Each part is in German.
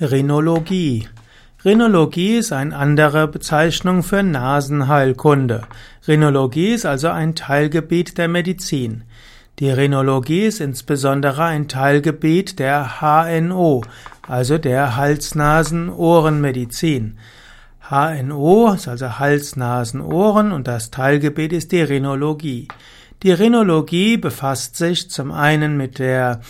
Rhinologie. Rhinologie ist eine andere Bezeichnung für Nasenheilkunde. Rhinologie ist also ein Teilgebiet der Medizin. Die Rhinologie ist insbesondere ein Teilgebiet der HNO, also der Hals-Nasen-Ohren-Medizin. HNO ist also Hals, Nasen, Ohren und das Teilgebiet ist die Rhinologie. Die Rhinologie befasst sich zum einen mit der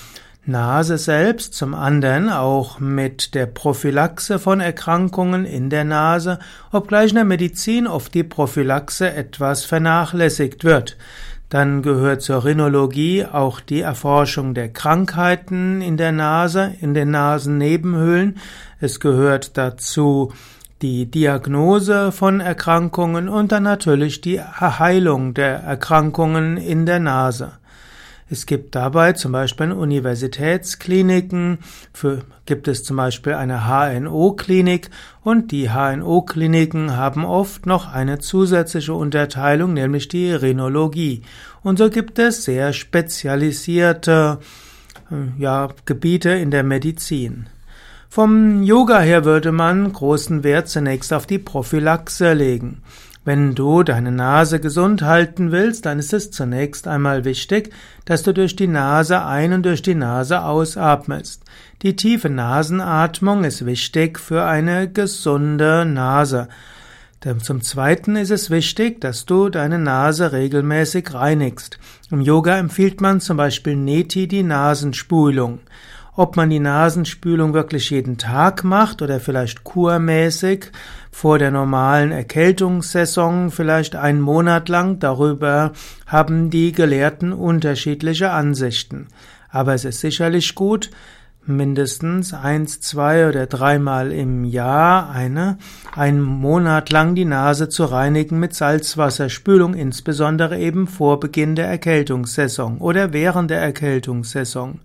Nase selbst, zum anderen auch mit der Prophylaxe von Erkrankungen in der Nase, obgleich in der Medizin oft die Prophylaxe etwas vernachlässigt wird. Dann gehört zur Rhinologie auch die Erforschung der Krankheiten in der Nase, in den Nasennebenhöhlen. Es gehört dazu die Diagnose von Erkrankungen und dann natürlich die Heilung der Erkrankungen in der Nase. Es gibt dabei zum Beispiel in Universitätskliniken, für, gibt es zum Beispiel eine HNO-Klinik und die HNO-Kliniken haben oft noch eine zusätzliche Unterteilung, nämlich die Rhinologie. Und so gibt es sehr spezialisierte äh, ja, Gebiete in der Medizin. Vom Yoga her würde man großen Wert zunächst auf die Prophylaxe legen. Wenn du deine Nase gesund halten willst, dann ist es zunächst einmal wichtig, dass du durch die Nase ein und durch die Nase ausatmest. Die tiefe Nasenatmung ist wichtig für eine gesunde Nase. Zum Zweiten ist es wichtig, dass du deine Nase regelmäßig reinigst. Im Yoga empfiehlt man zum Beispiel Neti, die Nasenspülung. Ob man die Nasenspülung wirklich jeden Tag macht oder vielleicht kurmäßig vor der normalen Erkältungssaison vielleicht einen Monat lang, darüber haben die Gelehrten unterschiedliche Ansichten. Aber es ist sicherlich gut, mindestens eins, zwei oder dreimal im Jahr eine, einen Monat lang die Nase zu reinigen mit Salzwasserspülung, insbesondere eben vor Beginn der Erkältungssaison oder während der Erkältungssaison.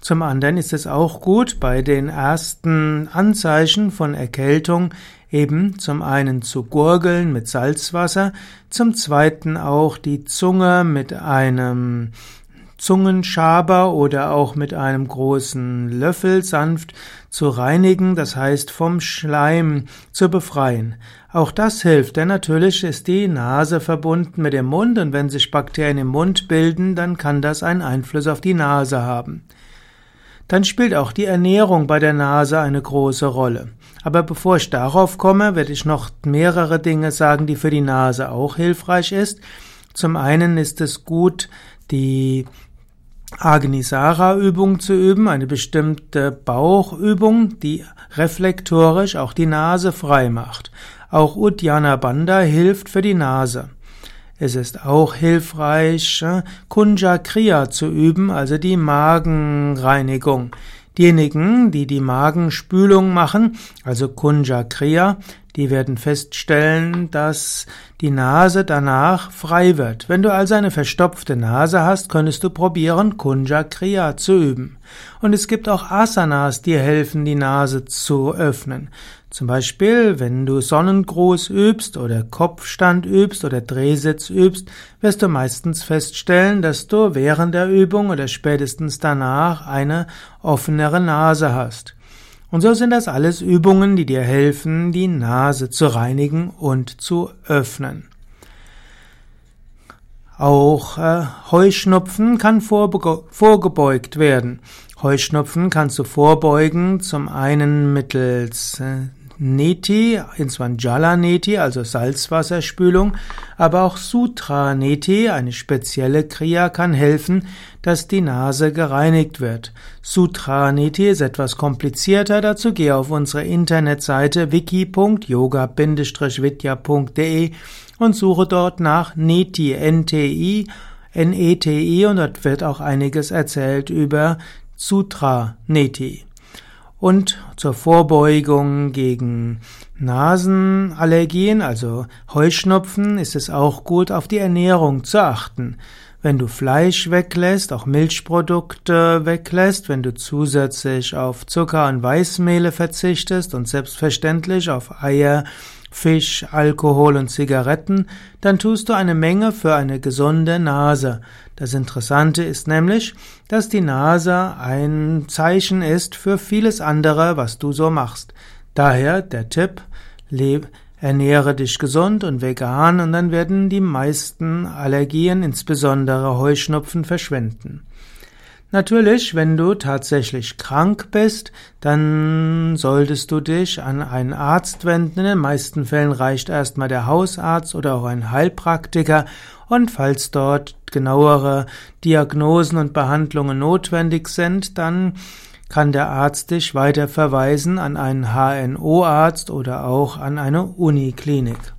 Zum anderen ist es auch gut, bei den ersten Anzeichen von Erkältung eben zum einen zu gurgeln mit Salzwasser, zum zweiten auch die Zunge mit einem Zungenschaber oder auch mit einem großen Löffel sanft zu reinigen, das heißt vom Schleim zu befreien. Auch das hilft, denn natürlich ist die Nase verbunden mit dem Mund und wenn sich Bakterien im Mund bilden, dann kann das einen Einfluss auf die Nase haben dann spielt auch die Ernährung bei der Nase eine große Rolle. Aber bevor ich darauf komme, werde ich noch mehrere Dinge sagen, die für die Nase auch hilfreich ist. Zum einen ist es gut, die Agnisara-Übung zu üben, eine bestimmte Bauchübung, die reflektorisch auch die Nase frei macht. Auch Uddiyana Bandha hilft für die Nase. Es ist auch hilfreich, äh, Kunja Kriya zu üben, also die Magenreinigung. Diejenigen, die die Magenspülung machen, also Kunja Kriya, die werden feststellen, dass die Nase danach frei wird. Wenn du also eine verstopfte Nase hast, könntest du probieren, Kunja Kriya zu üben. Und es gibt auch Asanas, die helfen, die Nase zu öffnen. Zum Beispiel, wenn du Sonnengruß übst oder Kopfstand übst oder Drehsitz übst, wirst du meistens feststellen, dass du während der Übung oder spätestens danach eine offenere Nase hast. Und so sind das alles Übungen, die dir helfen, die Nase zu reinigen und zu öffnen. Auch äh, Heuschnupfen kann vorgebeugt werden. Heuschnupfen kannst du vorbeugen, zum einen mittels äh, Neti, Jala Neti, also Salzwasserspülung, aber auch Sutra Neti, eine spezielle Kriya, kann helfen, dass die Nase gereinigt wird. Sutra Neti ist etwas komplizierter, dazu gehe auf unsere Internetseite wiki.yoga-vidya.de und suche dort nach Neti, N-T-I, N-E-T-I und dort wird auch einiges erzählt über Sutra Neti. Und zur Vorbeugung gegen Nasenallergien, also Heuschnupfen, ist es auch gut, auf die Ernährung zu achten. Wenn du Fleisch weglässt, auch Milchprodukte weglässt, wenn du zusätzlich auf Zucker und Weißmehle verzichtest und selbstverständlich auf Eier, Fisch, Alkohol und Zigaretten, dann tust du eine Menge für eine gesunde Nase. Das Interessante ist nämlich, dass die Nase ein Zeichen ist für vieles andere, was du so machst. Daher der Tipp, ernähre dich gesund und vegan und dann werden die meisten Allergien, insbesondere Heuschnupfen, verschwinden. Natürlich, wenn du tatsächlich krank bist, dann solltest du dich an einen Arzt wenden. In den meisten Fällen reicht erstmal der Hausarzt oder auch ein Heilpraktiker. Und falls dort genauere Diagnosen und Behandlungen notwendig sind, dann kann der Arzt dich weiter verweisen an einen HNO-Arzt oder auch an eine Uniklinik.